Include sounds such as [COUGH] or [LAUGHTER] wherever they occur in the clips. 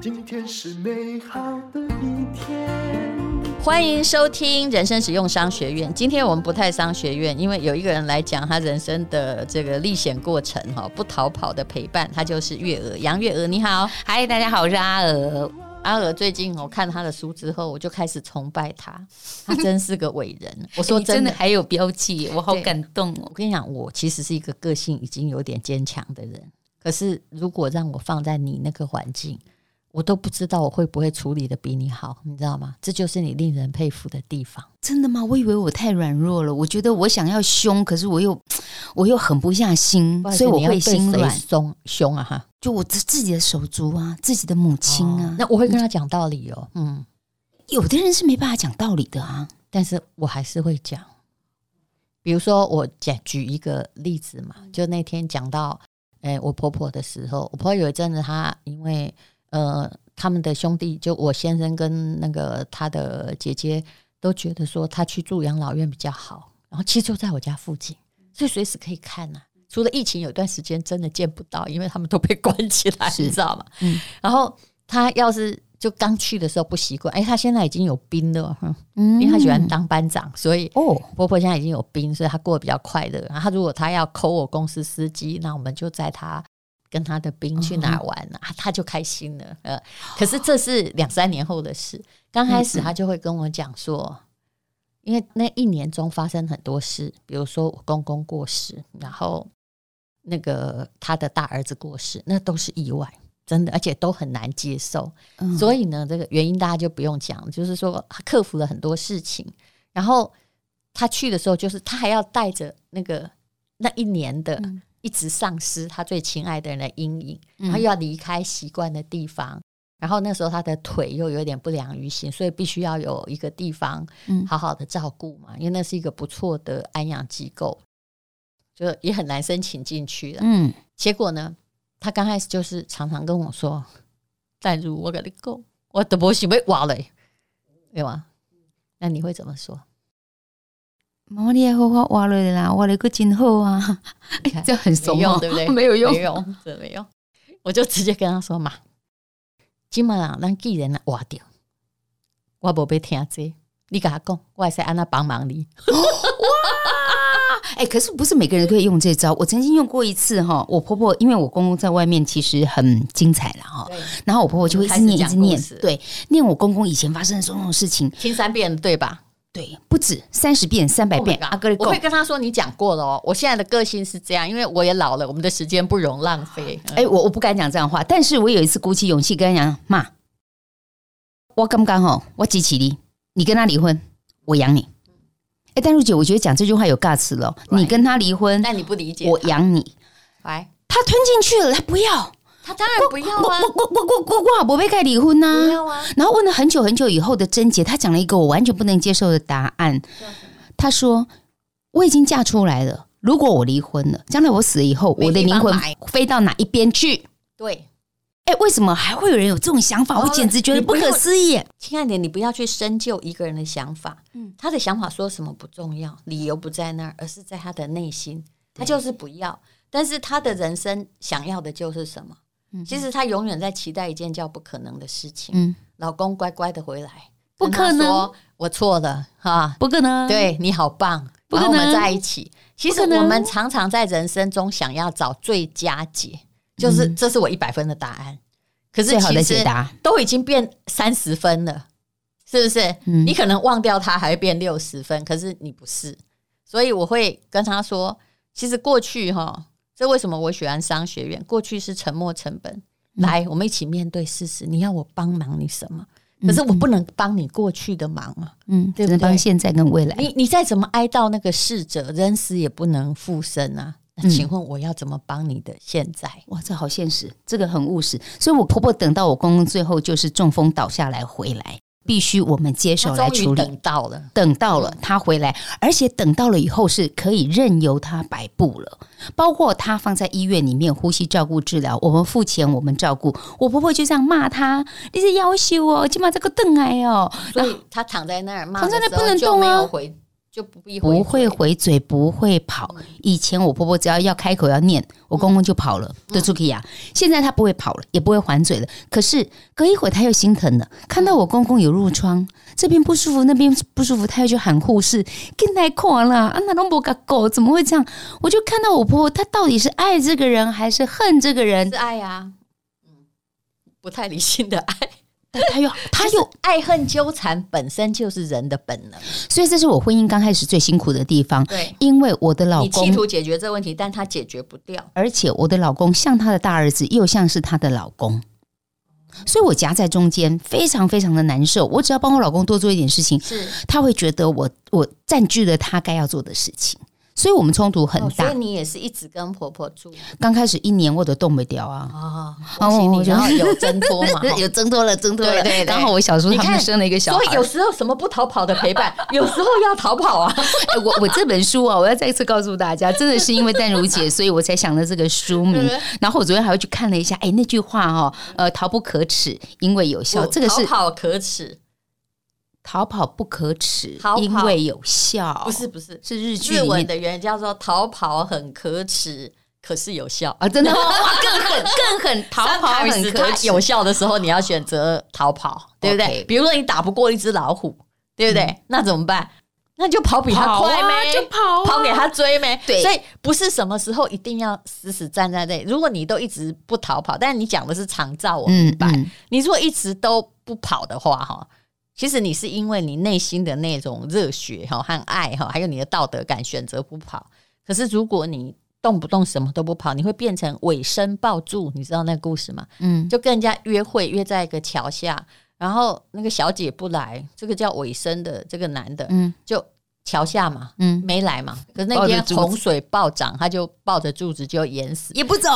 今天是美好的一天。欢迎收听人生使用商学院。今天我们不太商学院，因为有一个人来讲他人生的这个历险过程哈，不逃跑的陪伴，他就是月娥杨月娥。你好，嗨，大家好，我是阿娥。阿娥最近我看他的书之后，我就开始崇拜他，他真是个伟人。我说 [LAUGHS] 真的，真的还有标记，我好感动哦。我跟你讲，我其实是一个个性已经有点坚强的人，可是如果让我放在你那个环境。我都不知道我会不会处理的比你好，你知道吗？这就是你令人佩服的地方。真的吗？我以为我太软弱了。我觉得我想要凶，可是我又 [TSK] 我又狠不下心，所以我会心软。凶凶啊哈！就我自自己的手足啊，自己的母亲啊，哦，那我会跟他讲道理哦。嗯，有的人是没办法讲道理的啊，但是我还是会讲。比如说，我讲举一个例子嘛，就那天讲到，哎，我婆婆的时候，我婆婆有一阵子她因为。呃，他们的兄弟，就我先生跟那个他的姐姐，都觉得说她去住养老院比较好。然后其实就在我家附近，所以随时可以看呐、啊。除了疫情有段时间真的见不到，因为他们都被关起来，你知道吗？嗯。然后他要是就刚去的时候不习惯，哎，他现在已经有兵了，嗯，因为他喜欢当班长，所以哦，婆婆现在已经有兵，所以他过得比较快乐。然后如果他要扣我公司司机，那我们就载他。跟他的兵去哪儿玩啊？嗯、他就开心了。呃，可是这是两三年后的事。刚开始他就会跟我讲说，因为那一年中发生很多事，比如说我公公过世，然后那个他的大儿子过世，那都是意外，真的，而且都很难接受。嗯、所以呢，这个原因大家就不用讲，就是说他克服了很多事情。然后他去的时候，就是他还要带着那个那一年的。嗯一直丧失他最亲爱的人的阴影，然后又要离开习惯的地方，然后那时候他的腿又有点不良于行，所以必须要有一个地方好好的照顾嘛，因为那是一个不错的安养机构，就也很难申请进去了。嗯，结果呢，他刚开始就是常常跟我说：“但如我跟你讲，我都不是被挖了，对吗？”那你会怎么说？妈妈，你也好好挖了啦，挖了个真好啊！看 [LAUGHS] 这很怂哦，对不对？没有用，没用，真没用。我就直接跟他说嘛：“今晚啊，咱既然挖掉，我不被听这，你跟他讲，我也是按他帮忙你。” [LAUGHS] [LAUGHS] 哇！哎、欸，可是不是每个人都可以用这招？我曾经用过一次哈，我婆婆因为我公公在外面其实很精彩了哈，然后我婆婆就会一直念一直念，对，念我公公以前发生的种种事情，听三遍对吧？对，不止三十遍、三百遍。阿哥，我会跟他说：“你讲过了哦。”我现在的个性是这样，因为我也老了，我们的时间不容浪费。哎、欸，我我不敢讲这样话，但是我有一次鼓起勇气跟他讲：“妈，我刚刚好，我支持你，你跟他离婚，我养你。”哎，但如姐，我觉得讲这句话有尬词了。你跟他离婚，但你不理解，我养你。来，他吞进去了，他不要。他当然不要啊！我我我我我我我被盖离婚呐！不要啊！然后问了很久很久以后的贞洁，他讲了一个我完全不能接受的答案。他说：“我已经嫁出来了，如果我离婚了，将来我死了以后，我的灵魂飞到哪一边去？”对，哎，为什么还会有人有这种想法？我简直觉得不可思议。亲爱的，你不要去深究一个人的想法。嗯，他的想法说什么不重要，理由不在那儿，而是在他的内心。他就是不要，但是他的人生想要的就是什么？嗯其实他永远在期待一件叫不可能的事情。嗯，老公乖乖的回来，不可能，我错了哈，不可能，对你好棒，不可能，我们在一起。其实我们常常在人生中想要找最佳解，就是这是我一百分的答案。可是其实都已经变三十分了，是不是？你可能忘掉它还会变六十分，可是你不是，所以我会跟他说，其实过去哈。这为什么我喜欢商学院？过去是沉没成本，来，我们一起面对事实。你要我帮忙你什么？可是我不能帮你过去的忙啊，嗯，对不对？帮现在跟未来。你你再怎么哀悼那个逝者，人死也不能复生啊。那请问我要怎么帮你的现在？哇，这好现实，这个很务实。所以我婆婆等到我公公最后就是中风倒下来回来。必须我们接手来处理。等到了，等到了他回来，而且等到了以后是可以任由他摆布了。包括他放在医院里面呼吸照顾治疗，我们付钱，我们照顾。我婆婆就这样骂他：“你是夭寿哦，起码这个凳哎哦。”所以他躺在那儿骂，躺在那不能动啊，回就不必不会回嘴，不会跑。以前我婆婆只要要开口要念，我公公就跑了，对出去呀。现在他不会跑了，也不会还嘴了。可是隔一会儿他又心疼了，看到我公公有褥疮，这边不舒服，那边不舒服，他又去喊护士，跟来狂了啊！那龙伯个狗怎么会这样？我就看到我婆婆，她到底是爱这个人还是恨这个人？是爱呀，嗯，不太理性的爱。他又 [LAUGHS] 他又爱恨纠缠，本身就是人的本能，所以这是我婚姻刚开始最辛苦的地方。对，因为我的老公企图解决这个问题，但他解决不掉，而且我的老公像他的大儿子，又像是他的老公，所以我夹在中间，非常非常的难受。我只要帮我老公多做一点事情，是他会觉得我我占据了他该要做的事情。所以我们冲突很大。所以你也是一直跟婆婆住？刚开始一年我都动不掉啊！啊，恭喜你，然后有挣脱嘛？[LAUGHS] 有挣脱了，挣脱了。对，刚好我小时候他们生了一个小孩。所以有时候什么不逃跑的陪伴，[LAUGHS] 有时候要逃跑啊！[LAUGHS] 我我这本书啊，我要再一次告诉大家，真的是因为淡如姐，所以我才想了这个书名。然后我昨天还要去看了一下，哎，那句话哦，呃，逃不可耻，因为有效。这个是逃跑可耻。逃跑不可耻，因为有效。不是不是，是日剧日文的原因叫做逃跑很可耻，可是有效啊！真的，[LAUGHS] 更狠更狠，逃跑很可耻，有效的时候你要选择逃跑，对不对？比如说你打不过一只老虎，对不对？那怎么办？那就跑比他快呗，就跑，跑给他追呗。对，所以不是什么时候一定要死死站在那里。如果你都一直不逃跑，但是你讲的是长照，我明白。你如果一直都不跑的话，哈。其实你是因为你内心的那种热血哈和爱哈，还有你的道德感选择不跑。可是如果你动不动什么都不跑，你会变成尾生抱柱。你知道那个故事吗？嗯，就跟人家约会约在一个桥下，然后那个小姐不来，这个叫尾生的这个男的，嗯，就桥下嘛，嗯，没来嘛。可是那天洪水暴涨，他就抱着柱子就淹死，也不走。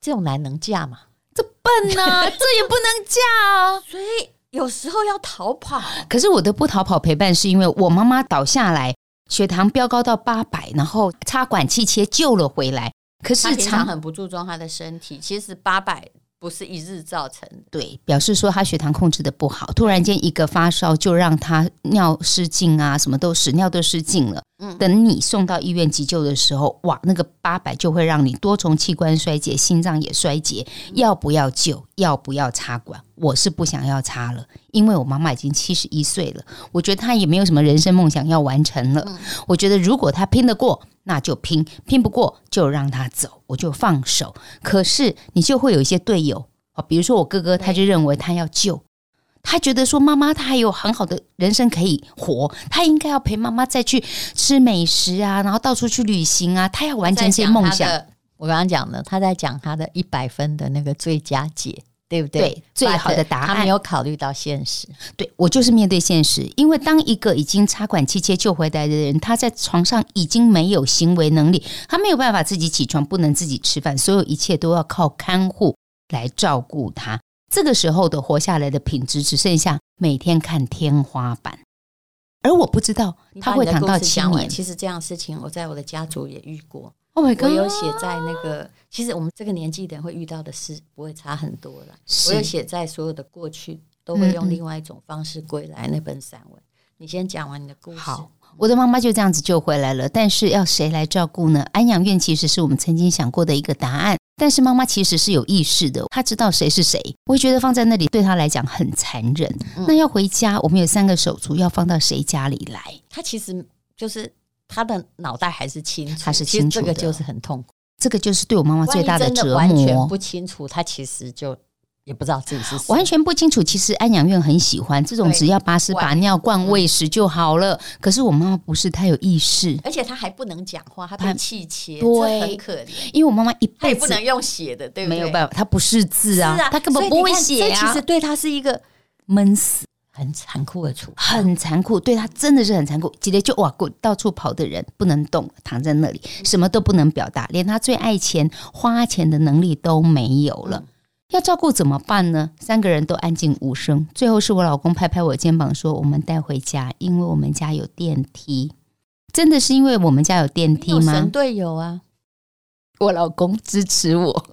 这种男能嫁吗？这笨呐、啊，[LAUGHS] 这也不能嫁啊，所以。有时候要逃跑，可是我的不逃跑陪伴是因为我妈妈倒下来，血糖飙高到八百，然后插管气切救了回来。可是平常很不注重她的身体，其实八百不是一日造成的，对，表示说他血糖控制的不好，突然间一个发烧就让他尿失禁啊，什么都屎尿都失禁了。嗯，等你送到医院急救的时候，哇，那个八百就会让你多重器官衰竭，心脏也衰竭，要不要救？要不要插管？我是不想要插了，因为我妈妈已经七十一岁了，我觉得她也没有什么人生梦想要完成了。我觉得如果她拼得过，那就拼；拼不过就让她走，我就放手。可是你就会有一些队友，比如说我哥哥，他就认为他要救。他觉得说妈妈她还有很好的人生可以活，他应该要陪妈妈再去吃美食啊，然后到处去旅行啊，他要完成这些梦想。我刚刚讲了，他在讲他的一百分的那个最佳解，对不对？对，最好的答案。他没有考虑到现实。对，我就是面对现实，因为当一个已经插管器切救回来的人，他在床上已经没有行为能力，他没有办法自己起床，不能自己吃饭，所有一切都要靠看护来照顾他。这个时候的活下来的品质只剩下每天看天花板，而我不知道他会躺到七年。其实这样的事情我在我的家族也遇过。Oh my God，我有写在那个，其实我们这个年纪的人会遇到的事不会差很多了。我有写在所有的过去都会用另外一种方式归来那本散文。你先讲完你的故事。好，我的妈妈就这样子救回来了，但是要谁来照顾呢？安养院其实是我们曾经想过的一个答案。但是妈妈其实是有意识的，她知道谁是谁。我会觉得放在那里对她来讲很残忍。嗯、那要回家，我们有三个手足，要放到谁家里来？她其实就是她的脑袋还是清楚，她是清楚的。这个就是很痛苦，这个就是对我妈妈最大的折磨。完全不清楚，她其实就。也不知道自己是谁，完全不清楚。其实安养院很喜欢这种，只要把屎把尿、灌喂食就好了。可是我妈妈不是，她有意识，而且她还不能讲话，她被气切，对，很可怜。因为我妈妈一辈子不能用写的，对不对？没有办法，她不识字啊，她根本不会写啊。其实对她是一个闷死，很残酷的处，很残酷。对她真的是很残酷。直接就哇，滚到处跑的人不能动，躺在那里，什么都不能表达，连她最爱钱、花钱的能力都没有了。要照顾怎么办呢？三个人都安静无声。最后是我老公拍拍我肩膀说：“我们带回家，因为我们家有电梯。”真的是因为我们家有电梯吗？神队友啊！我老公支持我，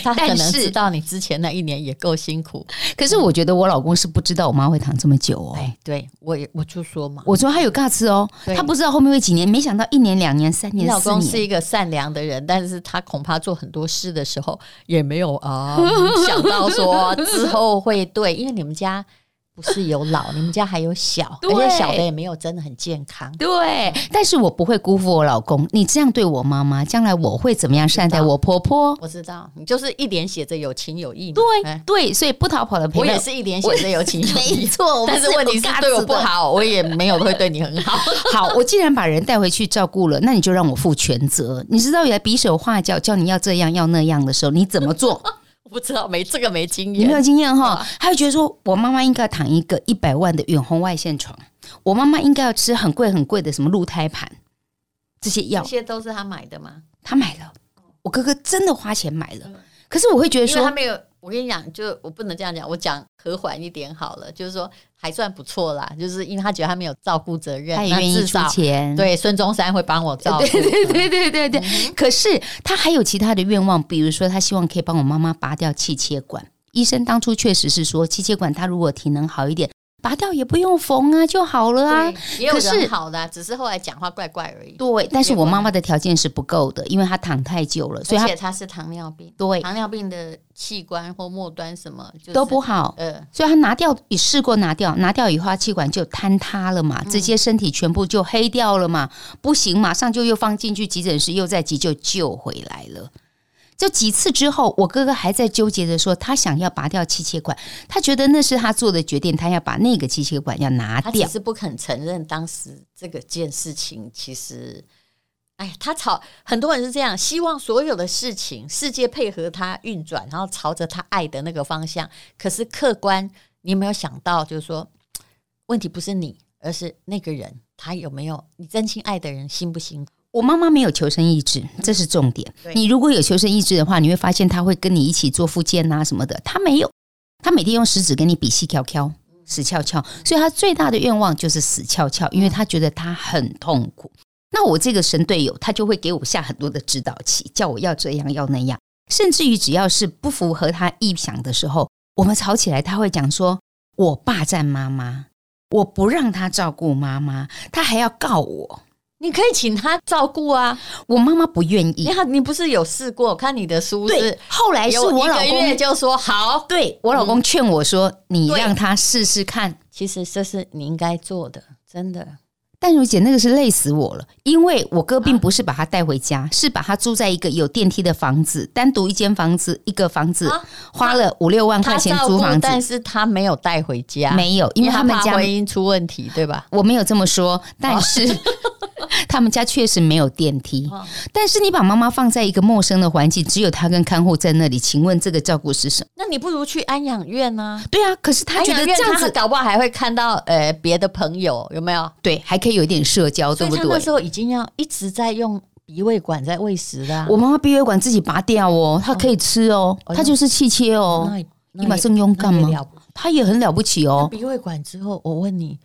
他可能知道你之前那一年也够辛苦，可是我觉得我老公是不知道我妈会躺这么久哦。哎，对我也我就说嘛，我说他有尬资哦，他不知道后面会几年，没想到一年、两年、三年、四年。老公是一个善良的人，但是他恐怕做很多事的时候也没有啊 [LAUGHS] 想到说之后会对，因为你们家。不是有老，你们家还有小，对而且小的也没有真的很健康。对，但是我不会辜负我老公。你这样对我妈妈，将来我会怎么样善待我婆婆？我知道，你就是一脸写着有情有义。对对，所以不逃跑的朋友，我也是一脸写着有情有义。没错，但是问题是对我不好，我也没有会对你很好。[LAUGHS] 好，我既然把人带回去照顾了，那你就让我负全责。你知道，原来比手画脚叫你要这样要那样的时候，你怎么做？不知道，没这个没经验，你没有经验哈。他就觉得说，我妈妈应该要躺一个一百万的远红外线床，我妈妈应该要吃很贵很贵的什么鹿胎盘，这些药，这些都是他买的吗？他买了，我哥哥真的花钱买了。可是我会觉得说，他没有。我跟你讲，就我不能这样讲，我讲和缓一点好了。就是说，还算不错啦。就是因为他觉得他没有照顾责任，他也愿意出钱。对，孙中山会帮我照顾。[LAUGHS] 对对对对对对。嗯、可是他还有其他的愿望，比如说他希望可以帮我妈妈拔掉气切管。医生当初确实是说，气切管他如果体能好一点。拔掉也不用缝啊，就好了啊。也有人好的，只是后来讲话怪怪而已。对，但是我妈妈的条件是不够的，因为她躺太久了，所以而且她是糖尿病。对，糖尿病的器官或末端什么都不好。呃，所以她拿掉也试过拿掉，拿掉以后她气管就坍塌了嘛，直接身体全部就黑掉了嘛，不行，马上就又放进去急诊室，又在急救救回来了。就几次之后，我哥哥还在纠结着说，他想要拔掉气切管，他觉得那是他做的决定，他要把那个气切管要拿掉。他只是不肯承认当时这个件事情，其实，哎，他朝很多人是这样，希望所有的事情世界配合他运转，然后朝着他爱的那个方向。可是客观，你有没有想到，就是说，问题不是你，而是那个人，他有没有你真心爱的人，辛不辛苦？我妈妈没有求生意志，这是重点。你如果有求生意志的话，你会发现她会跟你一起做复健啊什么的。她没有，她每天用食指跟你比细翘翘、死翘翘，所以她最大的愿望就是死翘翘，因为她觉得她很痛苦。那我这个神队友，他就会给我下很多的指导棋，叫我要这样要那样，甚至于只要是不符合他意想的时候，我们吵起来，他会讲说我霸占妈妈，我不让他照顾妈妈，他还要告我。你可以请他照顾啊，我妈妈不愿意。你好，你不是有试过？看你的书是，对，后来是我老公就说好，对我老公劝我说，嗯、你让他试试看。其实这是你应该做的，真的。淡如姐，那个是累死我了，因为我哥并不是把他带回家，啊、是把他租在一个有电梯的房子，单独一间房子，一个房子，啊、花了五六万块钱租房子，但是他没有带回家，没有，因为他们家婚姻出问题，对吧？我没有这么说，但是。[LAUGHS] 啊他们家确实没有电梯，但是你把妈妈放在一个陌生的环境，只有她跟看护在那里，请问这个照顾是什么？那你不如去安养院呢？对啊，可是他觉得这样子搞不好还会看到呃别的朋友，有没有？对，还可以有一点社交，对不对？那时候已经要一直在用鼻胃管在喂食的。我妈妈鼻胃管自己拔掉哦，她可以吃哦，她就是气切哦。你马上用干嘛？她也很了不起哦。鼻胃管之后，我问你，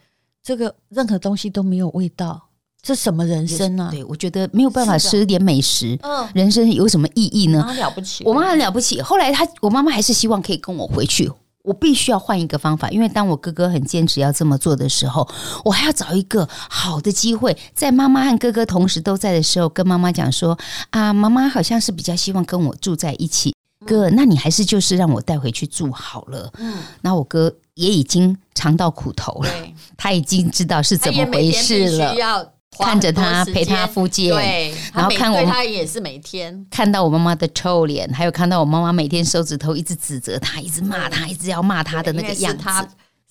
这个任何东西都没有味道。这什么人生啊？对，我觉得没有办法吃点美食，嗯，人生有什么意义呢？妈了不起，我妈很了不起。后来她，我妈妈还是希望可以跟我回去。我必须要换一个方法，因为当我哥哥很坚持要这么做的时候，我还要找一个好的机会，在妈妈和哥哥同时都在的时候，跟妈妈讲说：啊，妈妈好像是比较希望跟我住在一起。哥，那你还是就是让我带回去住好了。嗯，那我哥也已经尝到苦头了，他已经知道是怎么回事了。看着他陪他复健，对，然后看我他也是每天看到我妈妈的臭脸，还有看到我妈妈每天手指头一直指责他，一直骂他，一直要骂他的那个样子。他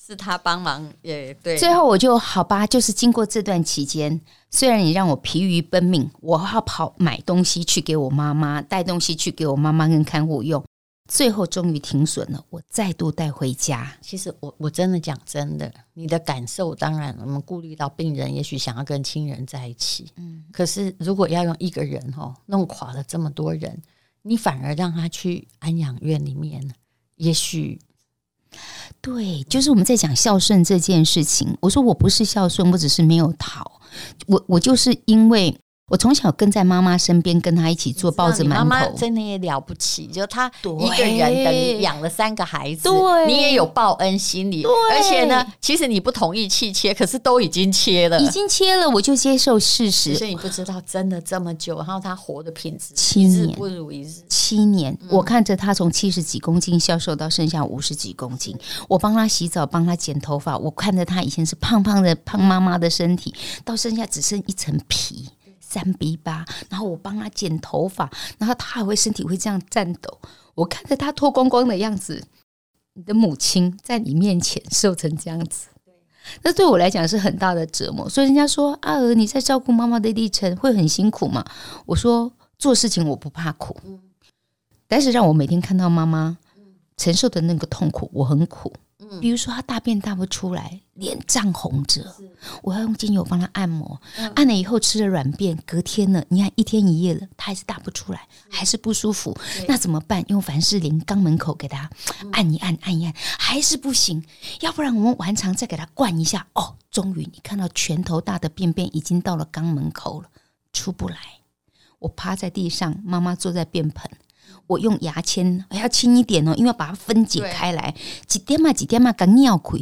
是他帮忙也对。最后我就好吧，就是经过这段期间，虽然你让我疲于奔命，我要跑买东西去给我妈妈，带东西去给我妈妈跟看护用。最后终于停损了，我再度带回家。其实我我真的讲真的，你的感受当然我们顾虑到病人，也许想要跟亲人在一起，嗯，可是如果要用一个人哦弄垮了这么多人，你反而让他去安养院里面，也许对，就是我们在讲孝顺这件事情。我说我不是孝顺，我只是没有逃，我我就是因为我从小跟在妈妈身边，跟她一起做包子馒头。妈妈真的也了不起，就她一个人等于养了三个孩子，对，你也有报恩心理。对，而且呢，其实你不同意弃切，可是都已经切了，已经切了，我就接受事实。所以你不知道，真的这么久，然后她活的品质七年不如一日。七年，我看着她从七十几公斤消瘦到剩下五十几公斤，我帮她洗澡，帮她剪头发，我看着她以前是胖胖的胖妈妈的身体，到剩下只剩一层皮。三比八，然后我帮他剪头发，然后他还会身体会这样颤抖。我看着他脱光光的样子，你的母亲在你面前瘦成这样子，那对我来讲是很大的折磨。所以人家说阿娥你在照顾妈妈的历程会很辛苦吗？我说做事情我不怕苦，但是让我每天看到妈妈承受的那个痛苦，我很苦。比如说他大便大不出来，脸涨红着，我要用精油帮他按摩，按了以后吃了软便，隔天了，你看一天一夜了，他还是大不出来，还是不舒服，那怎么办？用凡士林肛门口给他按一按，按一按，还是不行，要不然我们完肠再给他灌一下，哦，终于你看到拳头大的便便已经到了肛门口了，出不来，我趴在地上，妈妈坐在便盆。我用牙签，还要轻一点哦，因为要把它分解开来，几点嘛几点嘛，刚尿亏，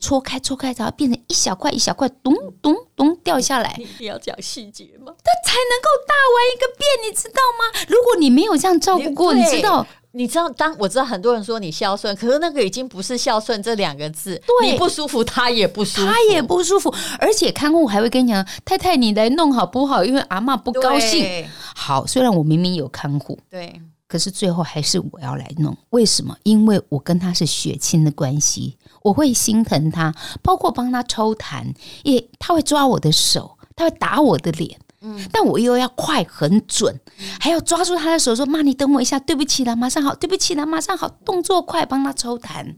搓开搓开，然后变成一小块一小块，咚咚咚掉下来。[LAUGHS] 你要讲细节吗？它才能够大完一个遍，你知道吗？如果你没有这样照顾过，你知道，你知道，当我知道很多人说你孝顺，可是那个已经不是孝顺这两个字。对，你不舒服，他也不舒服，他也不舒服，而且看护还会跟你讲：“太太，你来弄好不好？”因为阿嬷不高兴。好，虽然我明明有看护，对。可是最后还是我要来弄，为什么？因为我跟他是血亲的关系，我会心疼他，包括帮他抽痰，也他会抓我的手，他会打我的脸，嗯，但我又要快很准，还要抓住他的手说：“妈，你等我一下，对不起啦，马上好，对不起啦，马上好，动作快，帮他抽痰，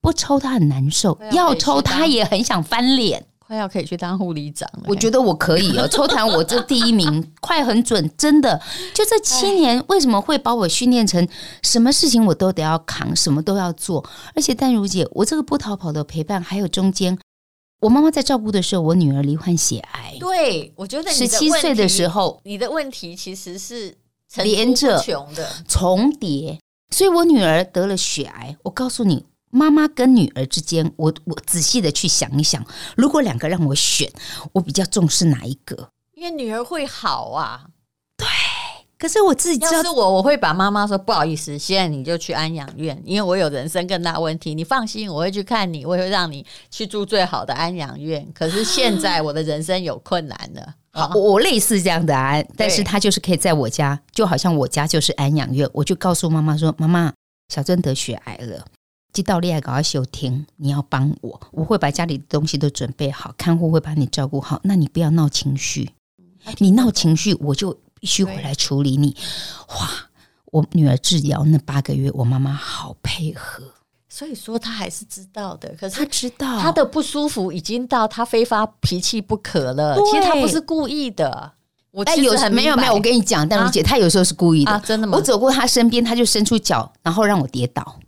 不抽他很难受，要抽他也很想翻脸。”快要可以去当护理长了，我觉得我可以哦。抽痰我这第一名，快很准，真的。就这七年，为什么会把我训练成什么事情我都得要扛，什么都要做？而且淡如姐，我这个不逃跑的陪伴，还有中间我妈妈在照顾的时候，我女儿罹患血癌。对，我觉得十七岁的时候，你的问题其实是连着穷的重叠，所以我女儿得了血癌。我告诉你。妈妈跟女儿之间，我我仔细的去想一想，如果两个让我选，我比较重视哪一个？因为女儿会好啊。对，可是我自己知道，要是我，我会把妈妈说不好意思，现在你就去安养院，因为我有人生更大问题。你放心，我会去看你，我会让你去住最好的安养院。可是现在我的人生有困难了，啊、我我类似这样的答案，但是他就是可以在我家，就好像我家就是安养院，我就告诉妈妈说：“妈妈，小珍得血癌了。”接到恋爱搞要休庭，你要帮我，我会把家里的东西都准备好，看护会把你照顾好。那你不要闹情绪，你闹情绪，我就必须回来处理你。哇！我女儿治疗那八个月，我妈妈好配合，所以说她还是知道的。可是她知道她的不舒服已经到她非发脾气不可了。其实她不是故意的。我其实很没有没有，我跟你讲，但如姐，她有时候是故意的。啊，真的吗？我走过她身边，她就伸出脚，然后让我跌倒。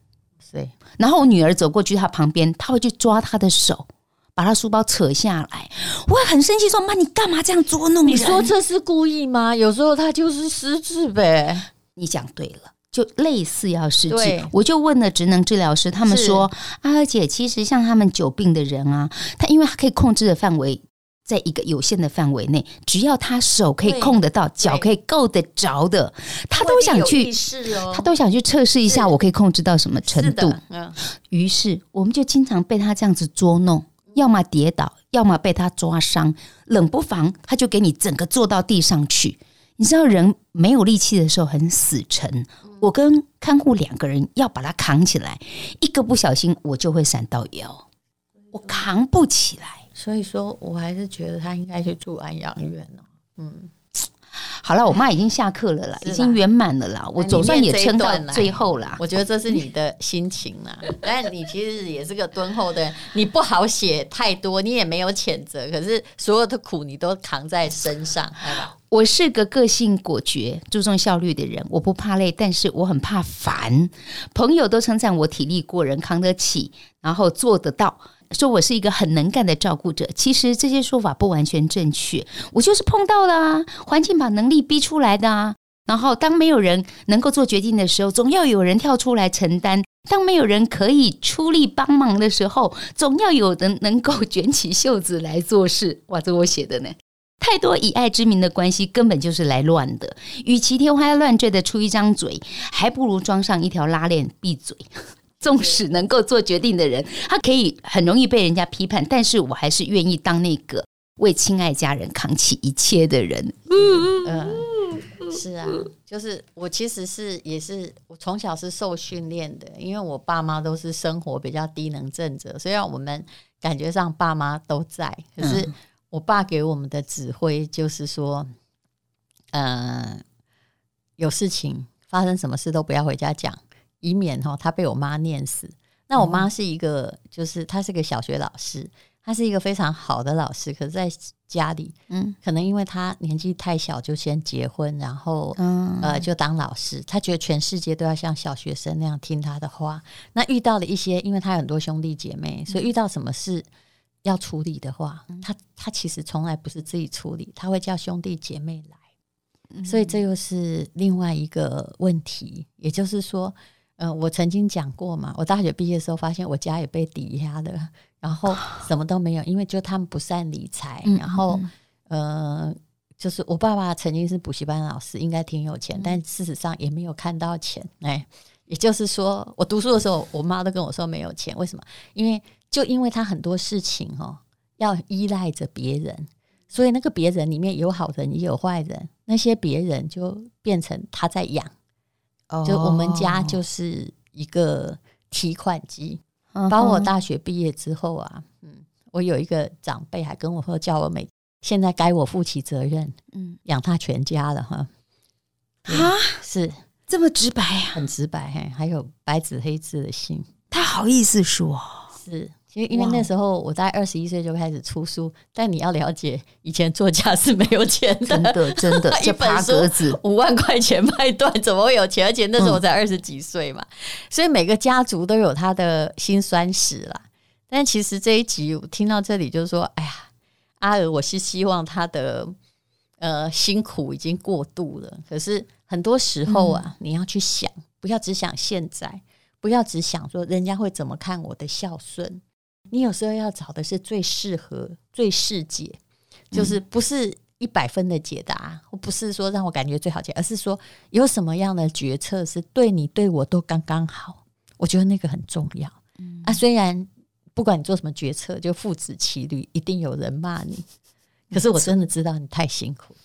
对。然后我女儿走过去，她旁边，她会去抓她的手，把她书包扯下来。我会很生气，说：“妈，你干嘛这样捉弄？你说这是故意吗？有时候她就是失智呗。”你讲对了，就类似要失智。我就问了职能治疗师，他们说：“阿娥姐，其实像他们久病的人啊，他因为他可以控制的范围。”在一个有限的范围内，只要他手可以控得到，脚可以够得着的，他都想去，他都想去测试一下，我可以控制到什么程度。于是我们就经常被他这样子捉弄，要么跌倒，要么被他抓伤。冷不防，他就给你整个坐到地上去。你知道，人没有力气的时候很死沉。我跟看护两个人要把他扛起来，一个不小心我就会闪到腰，我扛不起来。所以说，我还是觉得他应该去住安养院了。嗯，好了，我妈已经下课了啦，已经圆满了啦。我总算也撑到最后啦。我觉得这是你的心情啦，[LAUGHS] 但你其实也是个敦厚的人，你不好写太多，你也没有谴责，可是所有的苦你都扛在身上，我是个个性果决、注重效率的人，我不怕累，但是我很怕烦。朋友都称赞我体力过人，扛得起，然后做得到。说我是一个很能干的照顾者，其实这些说法不完全正确。我就是碰到了啊，环境把能力逼出来的啊。然后当没有人能够做决定的时候，总要有人跳出来承担；当没有人可以出力帮忙的时候，总要有人能够卷起袖子来做事。[LAUGHS] 哇，这我写的呢。太多以爱之名的关系根本就是来乱的，与其天花乱坠的出一张嘴，还不如装上一条拉链闭嘴。纵使能够做决定的人，他可以很容易被人家批判，但是我还是愿意当那个为亲爱家人扛起一切的人。嗯嗯，是啊，就是我其实是也是我从小是受训练的，因为我爸妈都是生活比较低能症者，虽然我们感觉上爸妈都在，可是我爸给我们的指挥就是说，呃，有事情发生，什么事都不要回家讲。以免哈他被我妈念死。那我妈是一个，就是她是个小学老师，她是一个非常好的老师。可是在家里，嗯，可能因为她年纪太小就先结婚，然后嗯呃就当老师。她觉得全世界都要像小学生那样听她的话。那遇到了一些，因为她有很多兄弟姐妹，所以遇到什么事要处理的话，她她其实从来不是自己处理，她会叫兄弟姐妹来。所以这又是另外一个问题，也就是说。嗯、呃，我曾经讲过嘛，我大学毕业的时候发现我家也被抵押了，然后什么都没有，因为就他们不善理财，然后呃，就是我爸爸曾经是补习班老师，应该挺有钱，但事实上也没有看到钱。哎，也就是说，我读书的时候，我妈都跟我说没有钱，为什么？因为就因为他很多事情哦，要依赖着别人，所以那个别人里面有好人也有坏人，那些别人就变成他在养。就我们家就是一个提款机，包括我大学毕业之后啊，嗯，我有一个长辈还跟我说，叫我每现在该我负起责任，嗯，养他全家了哈。啊，是。这么直白啊，很直白，嘿，还有白纸黑字的信，他好意思说，是。因为因为那时候我在二十一岁就开始出书，但你要了解，以前作家是没有钱的，真的真的，[LAUGHS] 一本书五万块钱卖断，怎么会有钱？而且那时候我才二十几岁嘛，所以每个家族都有他的辛酸史啦。但其实这一集我听到这里，就是说，哎呀，阿娥，我是希望他的呃辛苦已经过度了。可是很多时候啊，你要去想，不要只想现在，不要只想说人家会怎么看我的孝顺。你有时候要找的是最适合、最适解，就是不是一百分的解答，或不是说让我感觉最好解，而是说有什么样的决策是对你、对我都刚刚好。我觉得那个很重要。嗯啊，虽然不管你做什么决策，就父子骑驴，一定有人骂你，可是我真的知道你太辛苦。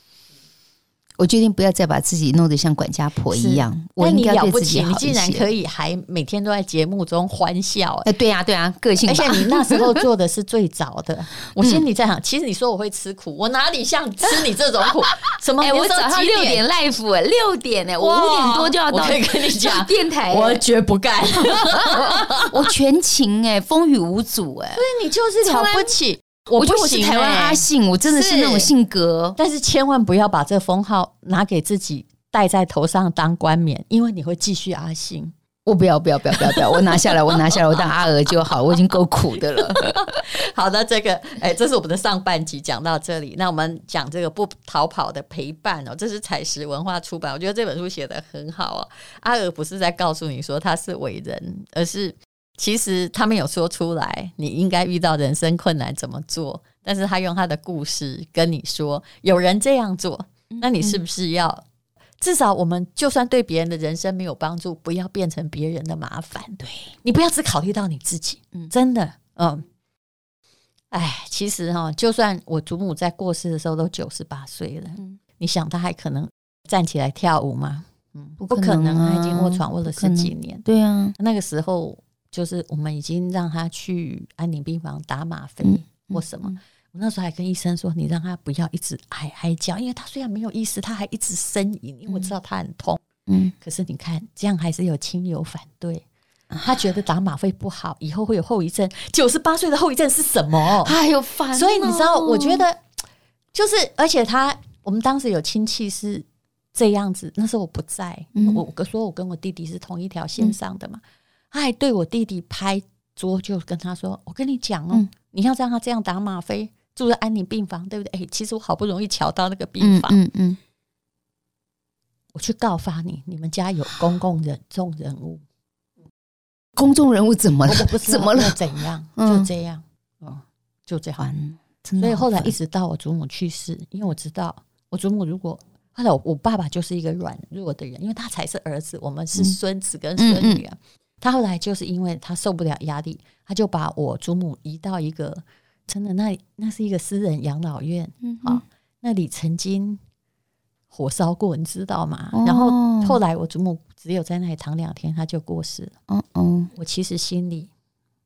我决定不要再把自己弄得像管家婆一样。我应该对自己好一些。你竟然可以还每天都在节目中欢笑，欸，哎，对呀，对呀，个性。而且你那时候做的是最早的，[LAUGHS] 我心里在想，其实你说我会吃苦，我哪里像吃你这种苦？[LAUGHS] 什么？我早上六点 live，哎，六点哎，我五点多就要到。我跟你讲，电台，我绝不干。[LAUGHS] 我全勤哎，风雨无阻哎，所以你就是了不起。我不是，台湾阿信，我真的是那种性格。但是千万不要把这封号拿给自己戴在头上当冠冕，因为你会继续阿信。我不要，不要，不要，不要，不要！我拿下来，我拿下来，我当阿娥就好。我已经够苦的了。[LAUGHS] 好的，这个哎，这是我们的上半集，讲到这里。那我们讲这个不逃跑的陪伴哦，这是采石文化出版，我觉得这本书写的很好哦。阿娥不是在告诉你说他是伟人，而是。其实他没有说出来，你应该遇到人生困难怎么做？但是他用他的故事跟你说，有人这样做，那你是不是要？至少我们就算对别人的人生没有帮助，不要变成别人的麻烦。对，你不要只考虑到你自己。嗯，真的，嗯，哎，其实哈，就算我祖母在过世的时候都九十八岁了，嗯，你想她还可能站起来跳舞吗？嗯，不可能啊，他已经卧床卧了十几年。对啊，那个时候。就是我们已经让他去安宁病房打吗啡或什么，我那时候还跟医生说，你让他不要一直哀哀叫，因为他虽然没有意识，他还一直呻吟，因为我知道他很痛。嗯，可是你看这样还是有亲友反对，他觉得打吗啡不好，以后会有后遗症。九十八岁的后遗症是什么？哎呦烦！所以你知道，我觉得就是，而且他我们当时有亲戚是这样子，那时候我不在，我我说我跟我弟弟是同一条线上的嘛。他还对我弟弟拍桌就跟他说：“我跟你讲哦，嗯、你要让他这样打吗啡，住在安宁病房，对不对？哎，其实我好不容易瞧到那个病房，嗯嗯，嗯我去告发你，你们家有公共人众人物，公众人物怎么了？我不怎么了？怎样？就这样，嗯，就这样。所以后来一直到我祖母去世，因为我知道我祖母如果后来我，我爸爸就是一个软弱的人，因为他才是儿子，我们是孙子跟孙女啊。嗯嗯嗯他后来就是因为他受不了压力，他就把我祖母移到一个真的那，那是一个私人养老院，啊，那里曾经火烧过，你知道吗？哦、然后后来我祖母只有在那里躺两天，他就过世了。嗯嗯，我其实心里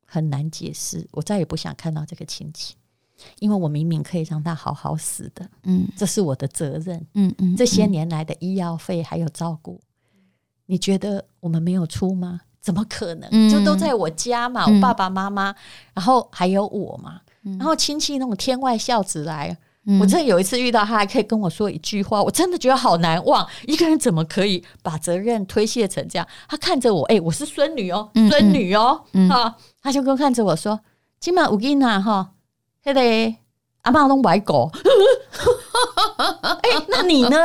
很难解释，我再也不想看到这个亲戚，因为我明明可以让他好好死的，嗯，这是我的责任，嗯嗯，这些年来的医药费还有照顾，你觉得我们没有出吗？怎么可能？就都在我家嘛，嗯、我爸爸妈妈，然后还有我嘛，嗯、然后亲戚那种天外孝子来，嗯、我真的有一次遇到他，还可以跟我说一句话，我真的觉得好难忘。一个人怎么可以把责任推卸成这样？他看着我，哎、欸，我是孙女哦，孙女哦，嗯、啊，他就跟看着我说：“今晚我给你拿哈，嘿嘞，阿妈弄白狗。[LAUGHS] ”哎，那你呢？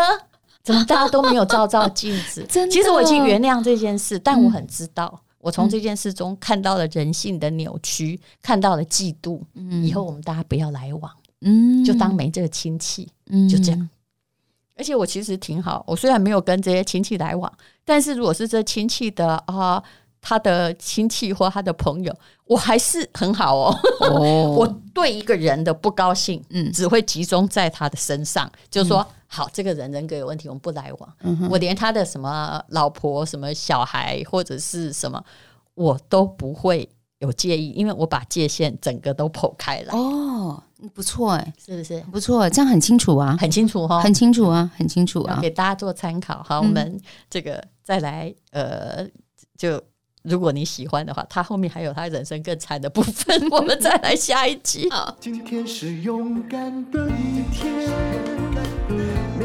怎么 [LAUGHS] 大家都没有照照镜子？[LAUGHS] 真的，其实我已经原谅这件事，但我很知道，嗯、我从这件事中看到了人性的扭曲，嗯、看到了嫉妒。嗯、以后我们大家不要来往，嗯，就当没这个亲戚，嗯，就这样。而且我其实挺好，我虽然没有跟这些亲戚来往，但是如果是这亲戚的啊。他的亲戚或他的朋友，我还是很好哦。Oh. [LAUGHS] 我对一个人的不高兴，嗯，只会集中在他的身上，嗯、就是说，好，这个人人格有问题，我们不来往。嗯、我连他的什么老婆、什么小孩或者是什么，我都不会有介意，因为我把界限整个都剖开了。哦，oh, 不错哎，是不是不错？这样很清楚啊，很清楚哈，很清楚啊，很清楚啊，给大家做参考。好，嗯、我们这个再来，呃，就。如果你喜欢的话，他后面还有他人生更惨的部分，[LAUGHS] 我们再来下一集。今天是勇敢的一天，没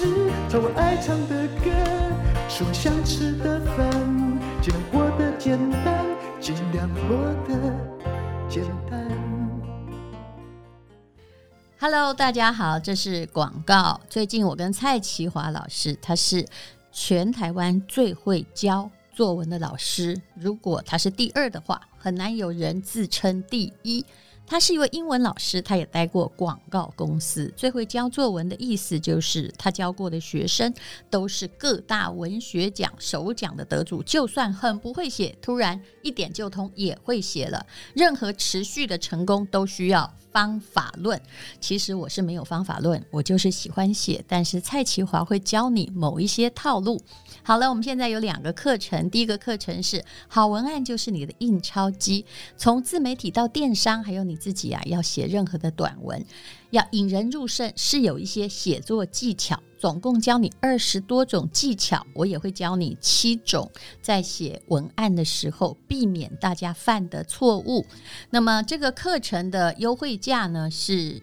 事，唱我爱唱的歌，吃我想吃的饭，尽量过得简单，尽量过得简单。Hello，大家好，这是广告。最近我跟蔡淇华老师，他是全台湾最会教作文的老师，如果他是第二的话，很难有人自称第一。他是一位英文老师，他也待过广告公司。最会教作文的意思就是，他教过的学生都是各大文学奖首奖的得主。就算很不会写，突然一点就通，也会写了。任何持续的成功都需要方法论。其实我是没有方法论，我就是喜欢写。但是蔡淇华会教你某一些套路。好了，我们现在有两个课程。第一个课程是好文案就是你的印钞机，从自媒体到电商，还有你。自己啊，要写任何的短文，要引人入胜，是有一些写作技巧。总共教你二十多种技巧，我也会教你七种，在写文案的时候避免大家犯的错误。那么这个课程的优惠价呢是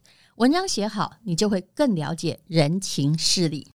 文章写好，你就会更了解人情事理。